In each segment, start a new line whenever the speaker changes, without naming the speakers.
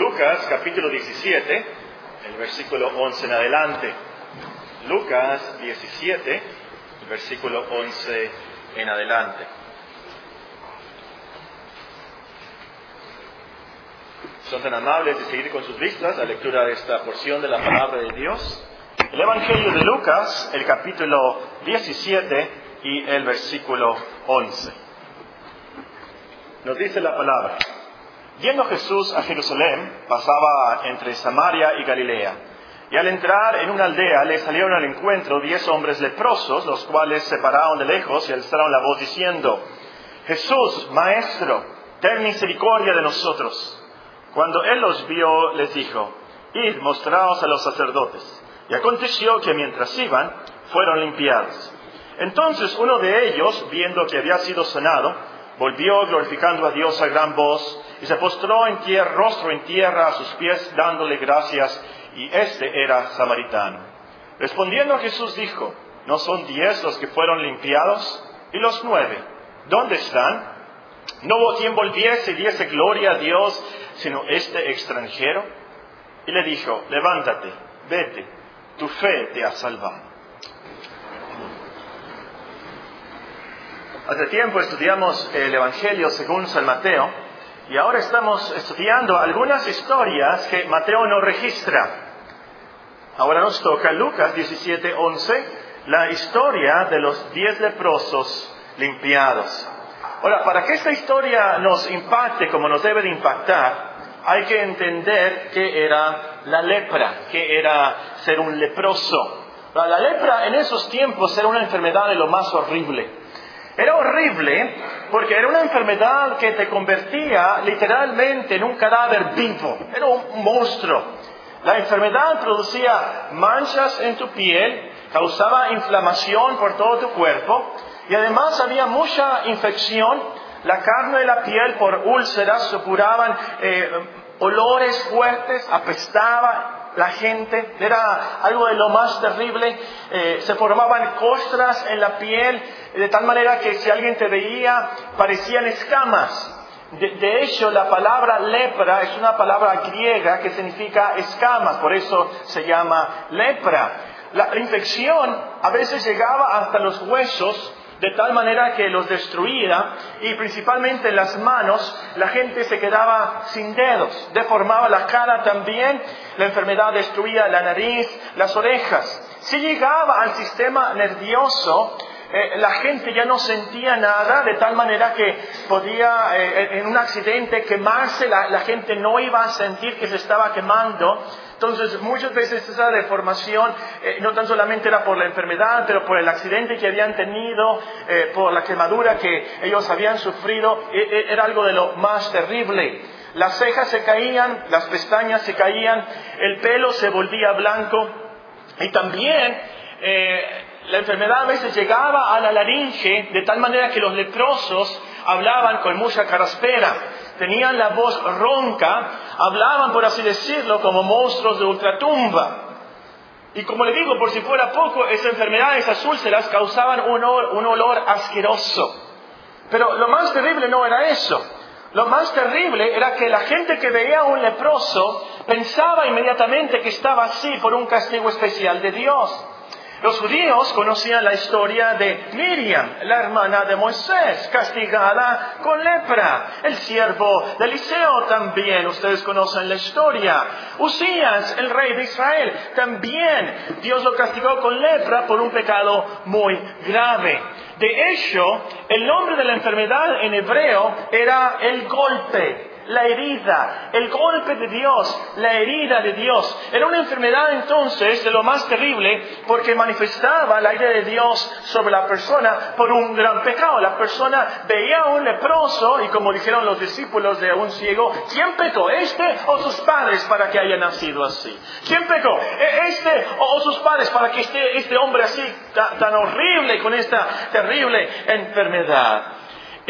Lucas capítulo 17, el versículo 11 en adelante. Lucas 17, el versículo 11 en adelante. Son tan amables de seguir con sus vistas la lectura de esta porción de la palabra de Dios. El Evangelio de Lucas, el capítulo 17 y el versículo 11. Nos dice la palabra. Yendo Jesús a Jerusalén, pasaba entre Samaria y Galilea. Y al entrar en una aldea le salieron al encuentro diez hombres leprosos, los cuales se pararon de lejos y alzaron la voz diciendo, Jesús, Maestro, ten misericordia de nosotros. Cuando él los vio, les dijo, Id, mostraos a los sacerdotes. Y aconteció que mientras iban, fueron limpiados. Entonces uno de ellos, viendo que había sido sanado, volvió glorificando a Dios a gran voz y se postró en tierra, rostro en tierra a sus pies, dándole gracias, y este era samaritano. Respondiendo Jesús dijo, ¿no son diez los que fueron limpiados? ¿Y los nueve? ¿Dónde están? No hubo quien volviese y diese gloria a Dios, sino este extranjero. Y le dijo, levántate, vete, tu fe te ha salvado. Hace tiempo estudiamos el Evangelio según San Mateo y ahora estamos estudiando algunas historias que Mateo no registra. Ahora nos toca Lucas 17:11, la historia de los diez leprosos limpiados. Ahora, para que esta historia nos impacte como nos debe de impactar, hay que entender qué era la lepra, qué era ser un leproso. La lepra en esos tiempos era una enfermedad de lo más horrible. Era horrible porque era una enfermedad que te convertía literalmente en un cadáver vivo, era un monstruo. La enfermedad producía manchas en tu piel, causaba inflamación por todo tu cuerpo y además había mucha infección. La carne de la piel por úlceras supuraban eh, olores fuertes, apestaba, la gente, era algo de lo más terrible, eh, se formaban costras en la piel, de tal manera que si alguien te veía parecían escamas. De, hecho, la palabra lepra es una palabra griega que significa escamas, por eso se llama lepra. la infección a veces llegaba hasta los huesos, de tal manera que los destruía y principalmente en las manos la gente se quedaba sin dedos, deformaba la cara también, la enfermedad destruía la nariz, las orejas. Si llegaba al sistema nervioso, eh, la gente ya no sentía nada, de tal manera que podía eh, en un accidente quemarse, la, gente no iba a sentir que se estaba quemando. Entonces, muchas veces esa deformación eh, no tan solamente era por la enfermedad, pero por el accidente que habían tenido, por la quemadura que ellos habían sufrido, era algo de lo más terrible. Las cejas se caían, las pestañas se caían, el pelo se volvía blanco y también la enfermedad a veces llegaba a la laringe de tal manera que los leprosos hablaban con mucha caraspera, tenían la voz ronca, hablaban, por así decirlo, como monstruos de ultratumba. Y como le digo, por si fuera poco, esa enfermedad, esas úlceras causaban un un olor asqueroso. Pero lo más terrible no era eso. Lo más terrible era que la gente que veía a un leproso pensaba inmediatamente que estaba así por un castigo especial de Dios. Los judíos conocían la historia de Miriam, la hermana de Moisés, castigada con lepra. El siervo de Eliseo también, ustedes conocen la historia. Usías, el rey de Israel, también Dios lo castigó con lepra por un pecado muy grave. De hecho, el nombre de la enfermedad en hebreo era el golpe la herida, el golpe de Dios, la herida de Dios. Era una enfermedad entonces de lo más terrible porque manifestaba la ira de Dios sobre la persona por un gran pecado. La persona veía a un leproso y como dijeron los discípulos de un ciego, ¿quién pecó? ¿Este o sus padres para que haya nacido así? ¿Quién pecó? ¿E-, ¿Este o sus padres para que esté este hombre así tan horrible con esta terrible enfermedad?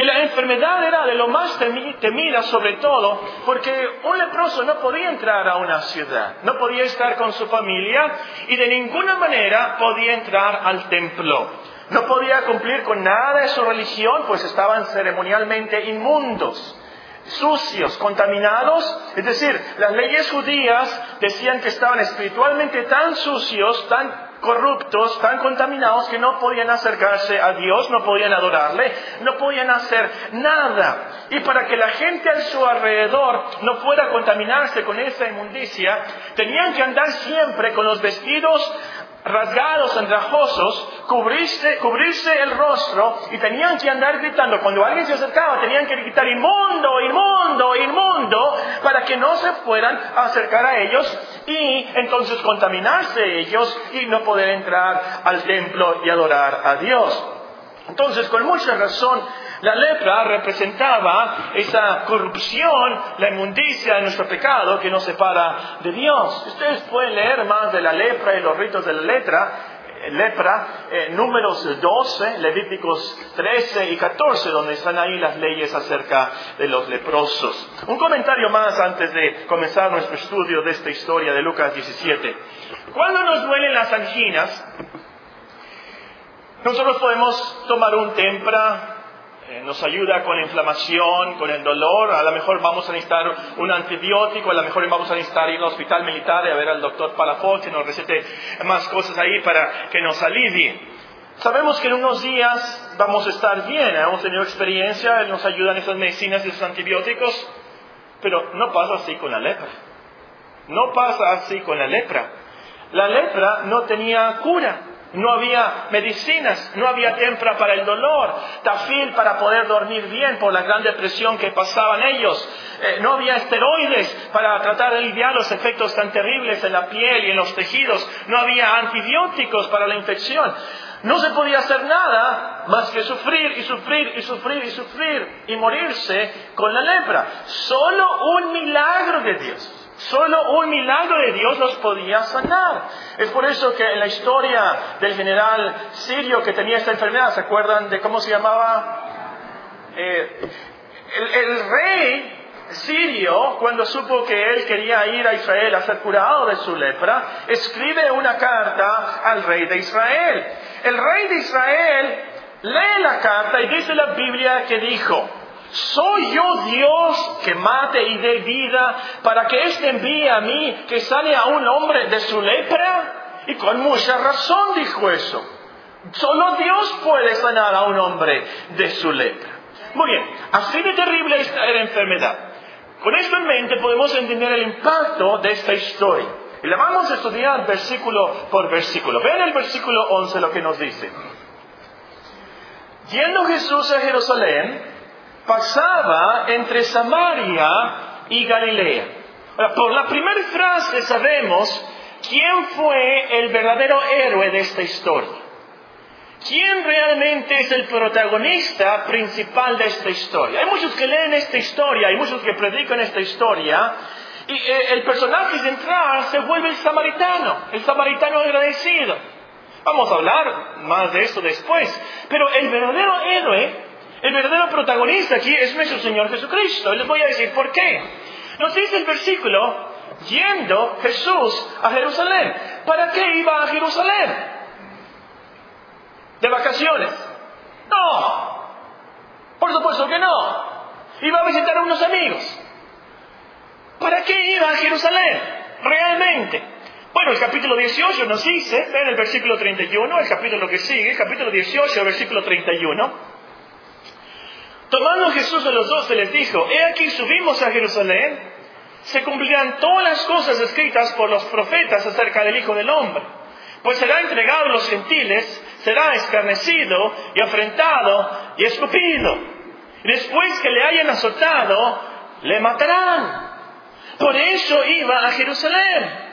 Y la enfermedad era de lo más temida sobre todo porque un leproso no podía entrar a una ciudad, no podía estar con su familia y de ninguna manera podía entrar al templo. No podía cumplir con nada de su religión, pues estaban ceremonialmente inmundos. sucios, contaminados. Es decir, las leyes judías decían que estaban espiritualmente tan sucios, tan corruptos, tan contaminados que no podían acercarse a Dios, no podían adorarle, no podían hacer nada. Y para que la gente a su alrededor no fuera a contaminarse con esa inmundicia, tenían que andar siempre con los vestidos rasgados, andrajosos, cubrirse, cubrirse el rostro y tenían que andar gritando. Cuando alguien se acercaba, tenían que gritar inmundo, inmundo, inmundo, para que no se fueran a acercar a ellos y entonces contaminarse ellos y no poder entrar al templo y adorar a Dios. Entonces, con mucha razón, la lepra representaba esa corrupción, la inmundicia de nuestro pecado que nos separa de Dios. Ustedes pueden leer más de la lepra y los ritos de la letra, eh, lepra, eh, números 12, Levíticos 13 y 14, donde están ahí las leyes acerca de los leprosos. Un comentario más antes de comenzar nuestro estudio de esta historia de Lucas 17. Cuando nos duelen las anginas, nosotros podemos tomar un tempra, nos ayuda con la inflamación, con el dolor, a lo mejor vamos a necesitar un antibiótico, a lo mejor vamos a necesitar ir al hospital militar y a ver al doctor Palafox que nos recete más cosas ahí para que nos alivie. Sabemos que en unos días vamos a estar bien, hemos tenido experiencia, nos ayudan esas medicinas y esos antibióticos, pero no pasa así con la lepra. No pasa así con la lepra. La lepra no tenía cura. No había medicinas, no había tempra para el dolor, tafil para poder dormir bien por la gran depresión que pasaban ellos. Eh, no había esteroides para tratar de aliviar los efectos tan terribles en la piel y en los tejidos. No había antibióticos para la infección. No se podía hacer nada más que sufrir y sufrir y sufrir y sufrir y morirse con la lepra. Solo un milagro de Dios Solo un milagro de Dios los podía sanar. Es por eso que en la historia del general sirio que tenía esta enfermedad, ¿se acuerdan de cómo se llamaba? Eh, el, rey sirio, cuando supo que él quería ir a Israel a ser curado de su lepra, escribe una carta al rey de Israel. El rey de Israel lee la carta y dice la Biblia que dijo, ¿Soy yo Dios que mate y dé vida para que éste envíe a mí que sane a un hombre de su lepra? Y con mucha razón dijo eso. Solo Dios puede sanar a un hombre de su lepra. Muy bien, así de terrible esta era enfermedad. Con esto en mente podemos entender el impacto de esta historia. Y la vamos a estudiar versículo por versículo. Vean el versículo 11 lo que nos dice. Yendo Jesús a Jerusalén, pasaba entre Samaria y Galilea. por la primera frase sabemos quién fue el verdadero héroe de esta historia. ¿Quién realmente es el protagonista principal de esta historia? Hay muchos que leen esta historia, hay muchos que predican esta historia, y eh, el personaje central se vuelve el samaritano, el samaritano agradecido. Vamos a hablar más de eso después, pero el verdadero héroe el verdadero protagonista aquí es nuestro Señor Jesucristo. Y les voy a decir por qué. Nos dice el versículo, yendo Jesús a Jerusalén. ¿Para qué iba a Jerusalén? ¿De vacaciones? No. Por supuesto que no. Iba a visitar a unos amigos. ¿Para qué iba a Jerusalén? Realmente. Bueno, el capítulo 18 nos dice, ven el versículo 31, el capítulo que sigue, el capítulo 18, versículo 31. Tomando Jesús a los dos, se les dijo, he aquí subimos a Jerusalén, se cumplirán todas las cosas escritas por los profetas acerca del Hijo del Hombre. Pues será entregado a los gentiles, será escarnecido y afrentado y escupido. Después que le hayan azotado, le matarán. Por eso iba a Jerusalén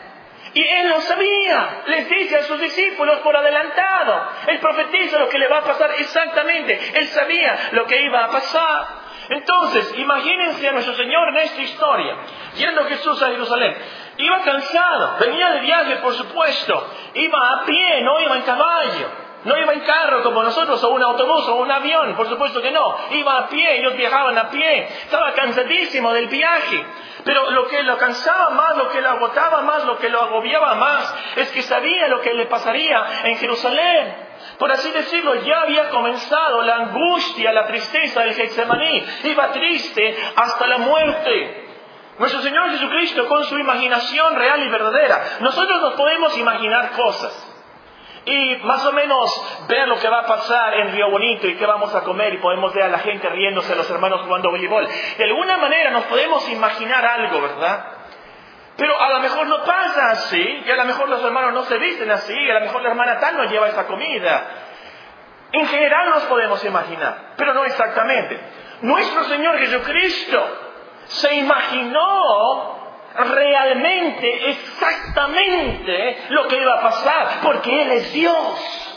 y él lo sabía. Les dice a sus discípulos por adelantado. Él profetiza lo que le va a pasar exactamente. Él sabía lo que iba a pasar. Entonces, imagínense a nuestro Señor en esta historia, yendo Jesús a Jerusalén. Iba cansado, venía de viaje, por supuesto. Iba a pie, no iba en caballo. No iba en carro como nosotros, o un autobús, o un avión, por supuesto que no. Iba a pie, ellos viajaban a pie. Estaba cansadísimo del viaje. Pero lo que lo cansaba más, lo que lo agotaba más, lo que lo agobiaba más, es que sabía lo que le pasaría en Jerusalén. Por así decirlo, ya había comenzado la angustia, la tristeza del Getsemaní. Iba triste hasta la muerte. Nuestro Señor Jesucristo con su imaginación real y verdadera. Nosotros nos podemos imaginar cosas y más o menos ver lo que va a pasar en Río Bonito y qué vamos a comer y podemos ver a la gente riéndose, a los hermanos jugando voleibol. De alguna manera nos podemos imaginar algo, ¿verdad? Pero a lo mejor no pasa así, y a lo mejor los hermanos no se visten así, y a lo mejor la hermana tal no lleva esa comida. En general nos podemos imaginar, pero no exactamente. Nuestro Señor Jesucristo se imaginó realmente, exactamente lo que iba a pasar, porque Él es Dios.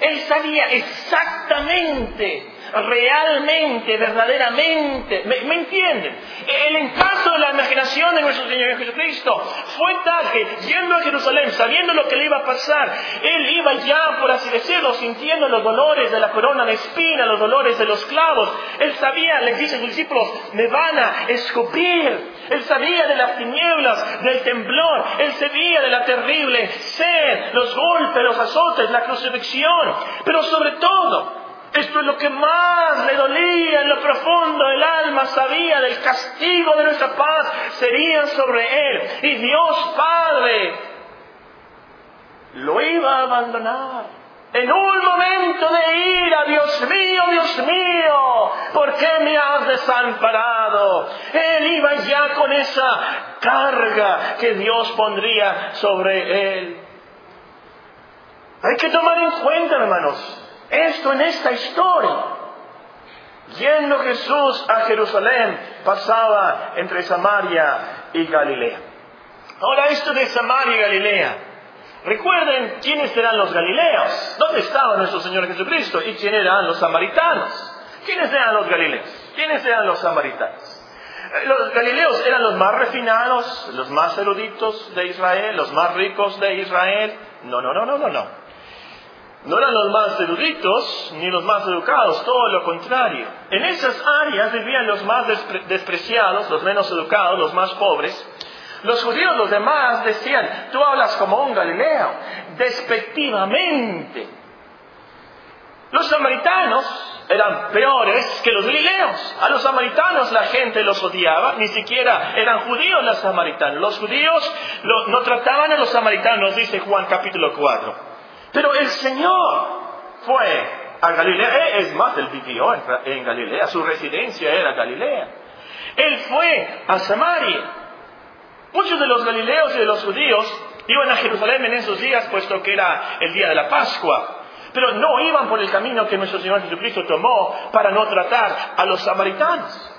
Él sabía exactamente realmente, verdaderamente. ¿Me, entienden? El encanto de la imaginación de nuestro Señor Jesucristo fue tal que, yendo a Jerusalén, sabiendo lo que le iba a pasar, Él iba ya, por así decirlo, sintiendo los dolores de la corona de espina, los dolores de los clavos. Él sabía, le dice a sus discípulos, me van a escupir. Él sabía de las tinieblas, del temblor. Él sabía de la terrible sed, los golpes, los azotes, la crucifixión. Pero sobre todo, esto es lo que más le dolía en lo profundo del alma, sabía del castigo de nuestra paz sería sobre él. Y Dios Padre lo iba a abandonar. En un momento de ira, Dios mío, Dios mío, ¿por qué me has desamparado? Él iba ya con esa carga que Dios pondría sobre él. Hay que tomar en cuenta, hermanos, esto en esta historia. Yendo Jesús a Jerusalén, pasaba entre Samaria y Galilea. Ahora esto de Samaria y Galilea. Recuerden quiénes eran los galileos, dónde estaba nuestro Señor Jesucristo y quiénes eran los samaritanos. ¿Quiénes eran los galileos? ¿Quiénes eran los samaritanos? Eh, los galileos eran los más refinados, los más eruditos de Israel, los más ricos de Israel. No, no, no, no, no, no. No eran los más eruditos ni los más educados, todo lo contrario. En esas áreas vivían los más despreciados, los menos educados, los más pobres. Los judíos, los demás, decían, tú hablas como un galileo, despectivamente. Los samaritanos eran peores que los galileos. A los samaritanos la gente los odiaba, ni siquiera eran judíos los samaritanos. Los judíos no trataban a los samaritanos, dice Juan capítulo 4 pero el Señor fue a Galilea. Eh, es más, él vivió en Galilea, su residencia era Galilea. Él fue a Samaria. Muchos de los galileos y de los judíos iban a Jerusalén en esos días, puesto que era el día de la Pascua. Pero no iban por el camino que nuestro Señor Jesucristo tomó para no tratar a los samaritanos.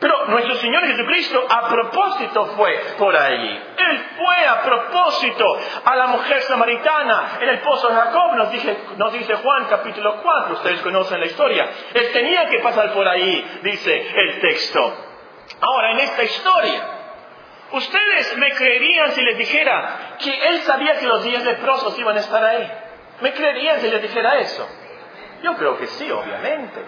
Pero nuestro Señor Jesucristo a propósito fue por ahí. Él fue a propósito a la mujer samaritana en el pozo de Jacob, nos dice, nos dice Juan capítulo 4, ustedes conocen la historia. Él tenía que pasar por ahí, dice el texto. Ahora, en esta historia, ustedes me creerían si les dijera que él sabía que los diez leprosos iban a estar ahí. ¿Me creerían si les dijera eso? Yo creo que sí, obviamente.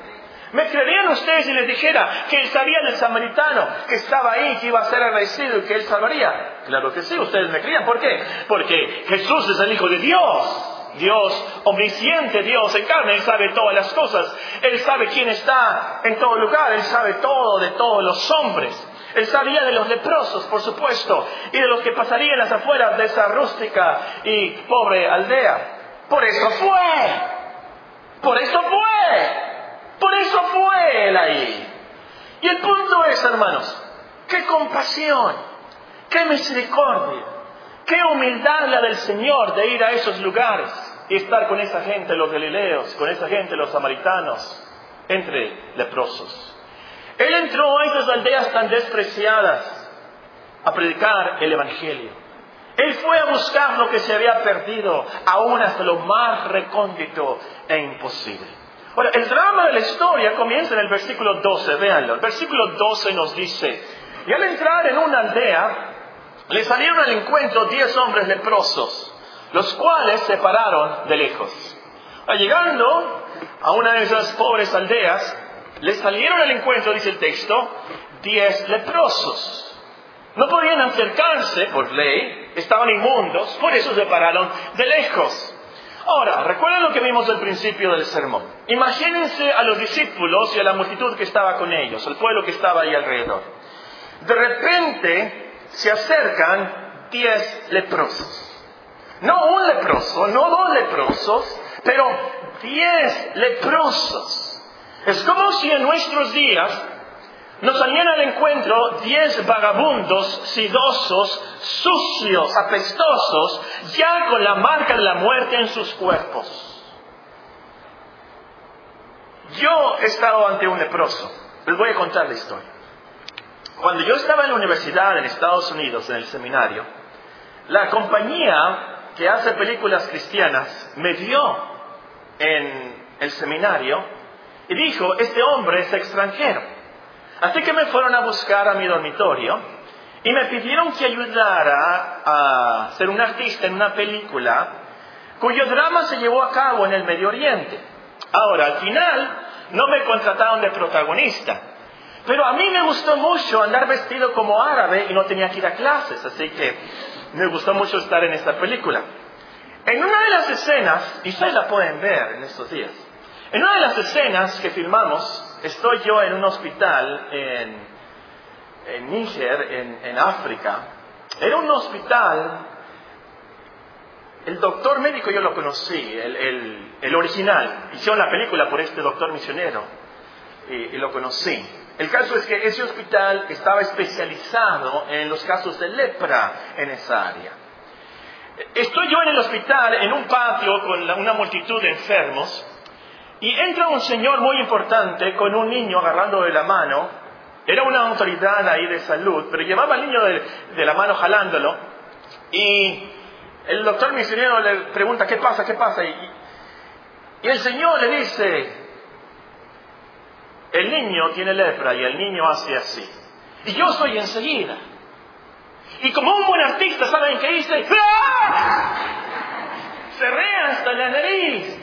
¿Me creerían ustedes si les dijera que él sabía del samaritano que estaba ahí, que iba a ser agradecido y que él salvaría? Claro que sí, ustedes me creían. ¿Por qué? Porque Jesús es el Hijo de Dios. Dios omnisciente, Dios en carne, Él sabe todas las cosas. Él sabe quién está en todo lugar, Él sabe todo de todos los hombres. Él sabía de los leprosos, por supuesto, y de los que pasarían las afueras de esa rústica y pobre aldea. Por eso fue. Por eso fue. Por eso fue él ahí. Y el punto es, hermanos, qué compasión, qué misericordia, qué humildad la del Señor de ir a esos lugares y estar con esa gente, los galileos, con esa gente, los samaritanos, entre leprosos. Él entró a esas aldeas tan despreciadas a predicar el Evangelio. Él fue a buscar lo que se había perdido, aún hasta lo más recóndito e imposible. Bueno, el drama de la historia comienza en el versículo 12, véanlo. El versículo 12 nos dice, y al entrar en una aldea, le salieron al encuentro diez hombres leprosos, los cuales se pararon de lejos. Llegando a una de esas pobres aldeas, le salieron al encuentro, dice el texto, diez leprosos. No podían acercarse por ley, estaban inmundos, por eso se pararon de lejos. Ahora, recuerden lo que vimos al principio del sermón. Imagínense a los discípulos y a la multitud que estaba con ellos, al pueblo que estaba ahí alrededor. De repente se acercan diez leprosos. No un leproso, no dos leprosos, pero diez leprosos. Es como si en nuestros días nos salían al encuentro diez vagabundos, sidosos, sucios, apestosos, ya con la marca de la muerte en sus cuerpos. Yo he estado ante un leproso. Les voy a contar la historia. Cuando yo estaba en la universidad en Estados Unidos, en el seminario, la compañía que hace películas cristianas me vio en el seminario y dijo, este hombre es extranjero. Así que me fueron a buscar a mi dormitorio y me pidieron que ayudara a ser un artista en una película cuyo drama se llevó a cabo en el Medio Oriente. Ahora, al final, no me contrataron de protagonista, pero a mí me gustó mucho andar vestido como árabe y no tenía que ir a clases, así que me gustó mucho estar en esta película. En una de las escenas, y ustedes la pueden ver en estos días, en una de las escenas que filmamos, estoy yo en un hospital en, en Níger, en, África. Era un hospital, el doctor médico yo lo conocí, el, original. Hicieron la película por este doctor misionero y, y lo conocí. El caso es que ese hospital estaba especializado en los casos de lepra en esa área. Estoy yo en el hospital, en un patio con una multitud de enfermos, y entra un señor muy importante con un niño agarrando de la mano. Era una autoridad ahí de salud, pero llevaba al niño de, la mano jalándolo. Y el doctor misionero le pregunta, ¿qué pasa? ¿Qué pasa? Y, el señor le dice, el niño tiene lepra y el niño hace así. Y yo soy enseguida. Y como un buen artista, ¿saben qué dice? ¡Ah! Rea hasta la nariz.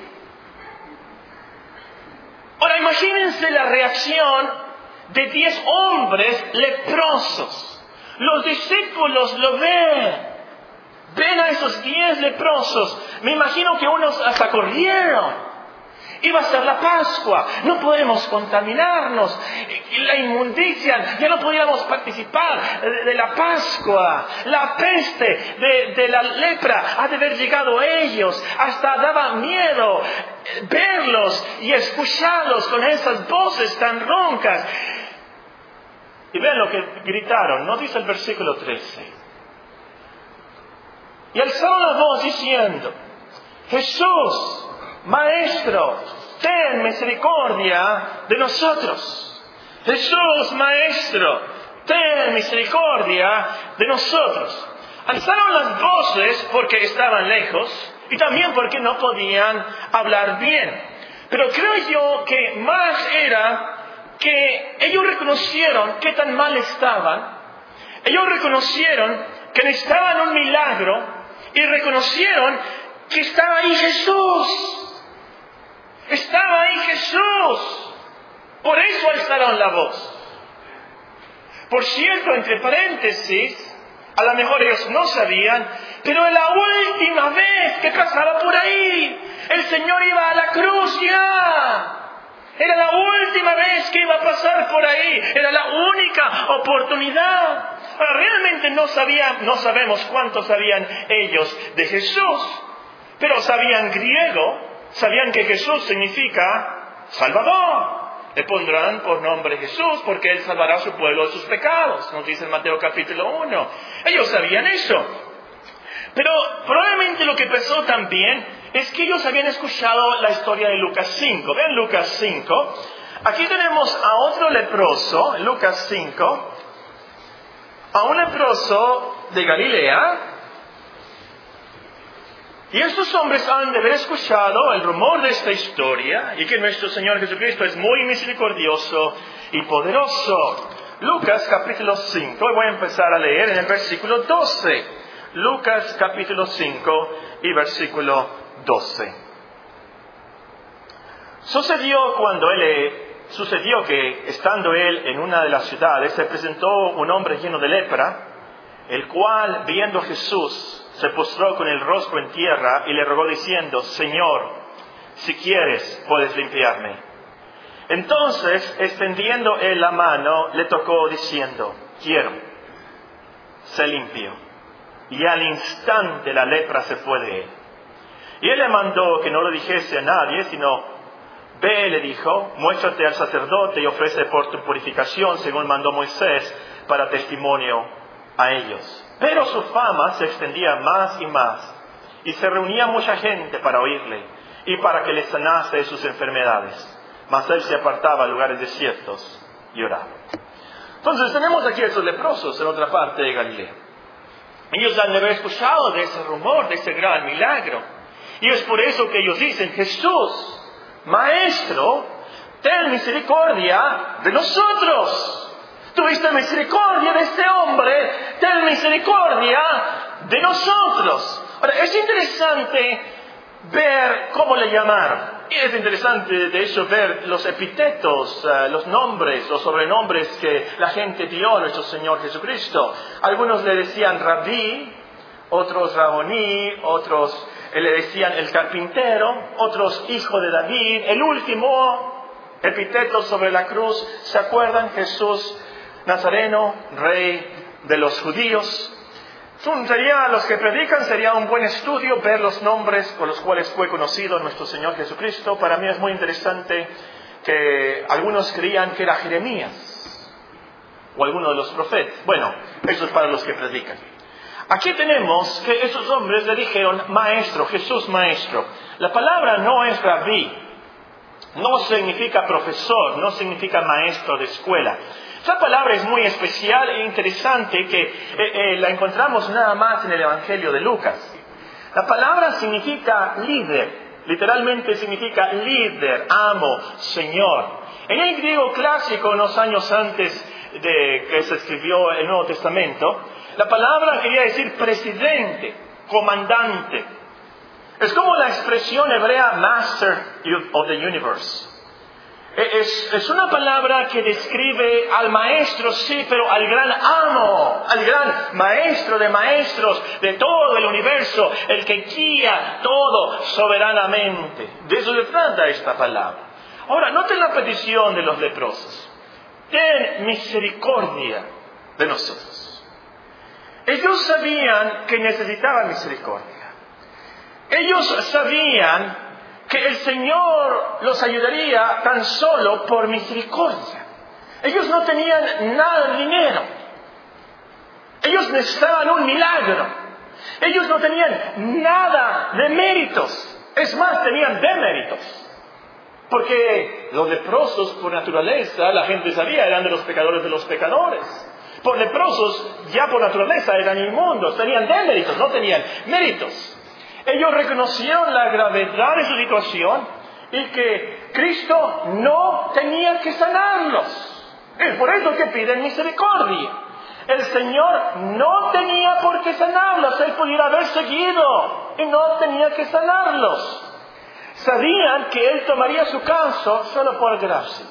Ahora imagínense la reacción de diez hombres leprosos. Los discípulos lo ven. Ven a esos diez leprosos. Me imagino que unos hasta corrieron. Iba a ser la Pascua, no podemos contaminarnos. La inmundicia, ya no podíamos participar de la Pascua. La peste de, la lepra ha de haber llegado a ellos. Hasta daba miedo verlos y escucharlos con esas voces tan roncas. Y ven lo que gritaron, ¿no dice el versículo 13? Y alzaron la voz diciendo, Jesús, Maestro, ten misericordia de nosotros. Jesús, Maestro, ten misericordia de nosotros. Alzaron las voces porque estaban lejos y también porque no podían hablar bien. Pero creo yo que más era que ellos reconocieron qué tan mal estaban. Ellos reconocieron que necesitaban un milagro y reconocieron que estaba ahí Jesús. Estaba ahí Jesús. Por eso alzaron la voz. Por cierto, entre paréntesis, a lo mejor ellos no sabían, pero en la última vez que pasaba por ahí, el Señor iba a la cruz ya. Era la última vez que iba a pasar por ahí. Era la única oportunidad. realmente no sabían, no sabemos cuántos sabían ellos de Jesús, pero sabían griego sabían que Jesús significa Salvador. Le pondrán por nombre Jesús porque Él salvará a su pueblo de sus pecados, nos dice en Mateo capítulo 1. Ellos sabían eso. Pero probablemente lo que pasó también es que ellos habían escuchado la historia de Lucas 5. Vean Lucas 5. Aquí tenemos a otro leproso, Lucas 5, a un leproso de Galilea, y estos hombres han de haber escuchado el rumor de esta historia y que nuestro Señor Jesucristo es muy misericordioso y poderoso. Lucas capítulo 5, voy a empezar a leer en el versículo 12. Lucas capítulo 5 y versículo 12. Sucedió cuando él sucedió que estando él en una de las ciudades se presentó un hombre lleno de lepra, el cual viendo a Jesús se postró con el rostro en tierra y le rogó diciendo, Señor, si quieres puedes limpiarme. Entonces, extendiendo él la mano, le tocó diciendo, quiero, se limpió. Y al instante la lepra se fue de él. Y él le mandó que no lo dijese a nadie, sino, ve, le dijo, muéstrate al sacerdote y ofrece por tu purificación, según mandó Moisés, para testimonio a ellos. Pero su fama se extendía más y más, y se reunía mucha gente para oírle y para que le sanase de sus enfermedades. Mas él se apartaba a lugares desiertos y oraba. Entonces tenemos aquí a esos leprosos en otra parte de Galilea. Ellos han de haber escuchado de ese rumor, de ese gran milagro. Y es por eso que ellos dicen, Jesús, Maestro, ten misericordia de nosotros. Tuviste misericordia de este hombre, ten misericordia de nosotros. Ahora, es interesante ver cómo le llamaron. Es interesante, de hecho, ver los epítetos, eh, los nombres, los sobrenombres que la gente dio a nuestro Señor Jesucristo. Algunos le decían rabí, otros raboní, otros eh, le decían el carpintero, otros hijo de David. El último epíteto sobre la cruz, ¿se acuerdan? Jesús Nazareno, rey de los judíos. Sería, los que predican sería un buen estudio ver los nombres con los cuales fue conocido nuestro Señor Jesucristo. Para mí es muy interesante que algunos creían que era Jeremías o alguno de los profetas. Bueno, eso es para los que predican. Aquí tenemos que esos hombres le dijeron maestro, Jesús maestro. La palabra no es rabí, no significa profesor, no significa maestro de escuela. Esta palabra es muy especial e interesante que eh, eh, la encontramos nada más en el Evangelio de Lucas. La palabra significa líder, literalmente significa líder, amo, señor. En el griego clásico, unos años antes de que se escribió el Nuevo Testamento, la palabra quería decir presidente, comandante. Es como la expresión hebrea Master of the Universe. Eh, es, una palabra que describe al maestro, sí, pero al gran amo, al gran maestro de maestros de todo el universo, el que guía todo soberanamente. De eso se trata esta palabra. Ahora, noten la petición de los leprosos. Ten misericordia de nosotros. Ellos sabían que necesitaban misericordia. Ellos sabían que el Señor los ayudaría tan solo por misericordia. Ellos no tenían nada de dinero. Ellos necesitaban un milagro. Ellos no tenían nada de méritos. Es más, tenían deméritos. Porque los leprosos, por naturaleza, la gente sabía, eran de los pecadores de los pecadores. Por leprosos, ya por naturaleza, eran inmundos, tenían deméritos, no tenían méritos. Ellos reconocieron la gravedad de su situación y que Cristo no tenía que sanarlos. Es por eso que piden misericordia. El Señor no tenía por qué sanarlos, Él pudiera haber seguido y no tenía que sanarlos. Sabían que Él tomaría su caso solo por gracia,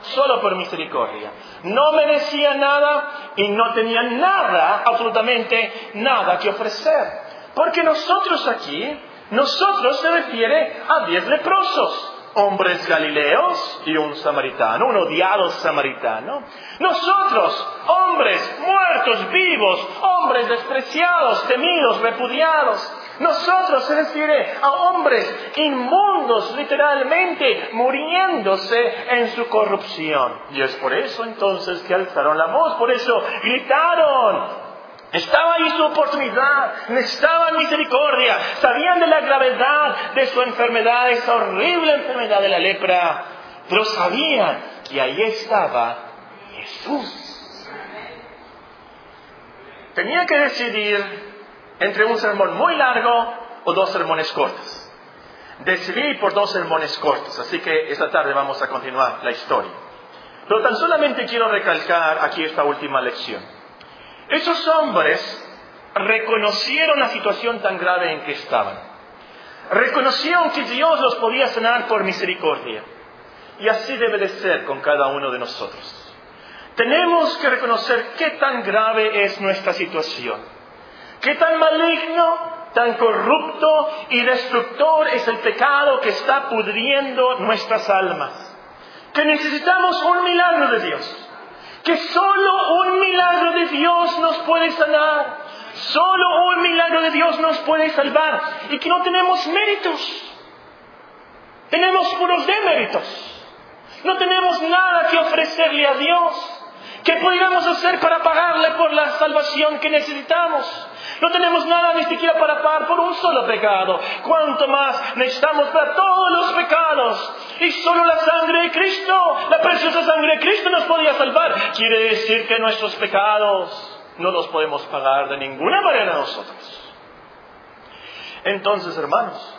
solo por misericordia. No merecía nada y no tenía nada, absolutamente nada que ofrecer. Porque nosotros aquí, nosotros se refiere a diez leprosos, hombres galileos y un samaritano, un odiado samaritano. Nosotros, hombres muertos, vivos, hombres despreciados, temidos, repudiados. Nosotros se refiere a hombres inmundos, literalmente, muriéndose en su corrupción. Y es por eso entonces que alzaron la voz, por eso gritaron, estaba ahí su oportunidad, necesitaban misericordia, sabían de la gravedad de su enfermedad, esa horrible enfermedad de la lepra, pero sabían que ahí estaba Jesús. Tenía que decidir entre un sermón muy largo o dos sermones cortos. Decidí por dos sermones cortos, así que esta tarde vamos a continuar la historia. Pero tan solamente quiero recalcar aquí esta última lección. Esos hombres reconocieron la situación tan grave en que estaban. Reconocieron que Dios los podía sanar por misericordia. Y así debe de ser con cada uno de nosotros. Tenemos que reconocer qué tan grave es nuestra situación, qué tan maligno, tan corrupto y destructor es el pecado que está pudriendo nuestras almas, que necesitamos un milagro de Dios, que solo un milagro de Dios nos puede sanar, solo un milagro de Dios nos puede salvar y que no tenemos méritos, tenemos puros deméritos. No tenemos nada que ofrecerle a Dios. ¿Qué podríamos hacer para pagarle por la salvación que necesitamos? No tenemos nada ni siquiera para pagar por un solo pecado. ¿Cuánto más necesitamos para todos los pecados? Y solo la sangre de Cristo, la preciosa sangre de Cristo nos podría salvar. Quiere decir que nuestros pecados no los podemos pagar de ninguna manera nosotros. Entonces, hermanos,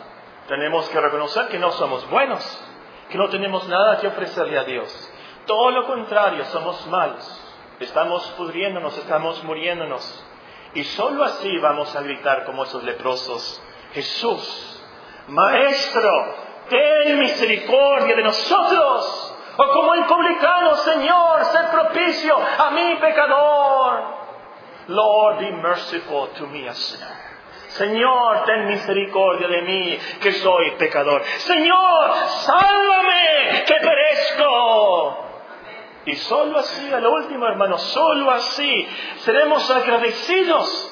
tenemos que reconocer que no somos buenos, que no tenemos nada que ofrecerle a Dios. Todo lo contrario, somos malos. Estamos pudriéndonos, estamos muriéndonos. Y sólo así vamos a gritar como esos leprosos, Jesús, Maestro, ten misericordia de nosotros. O como el publicano, Señor, sé propicio a mi pecador. Lord, be merciful to me, a sinner. Señor, ten misericordia de mí, que soy pecador. Señor, sálvame, que perezco. Y solo así, a lo último, hermano, solo así seremos agradecidos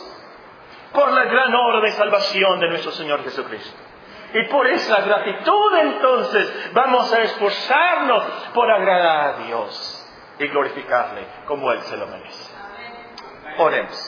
por la gran obra de salvación de nuestro Señor Jesucristo. Y por esa gratitud entonces vamos a esforzarnos por agradar a Dios y glorificarle como Él se lo merece. Oremos.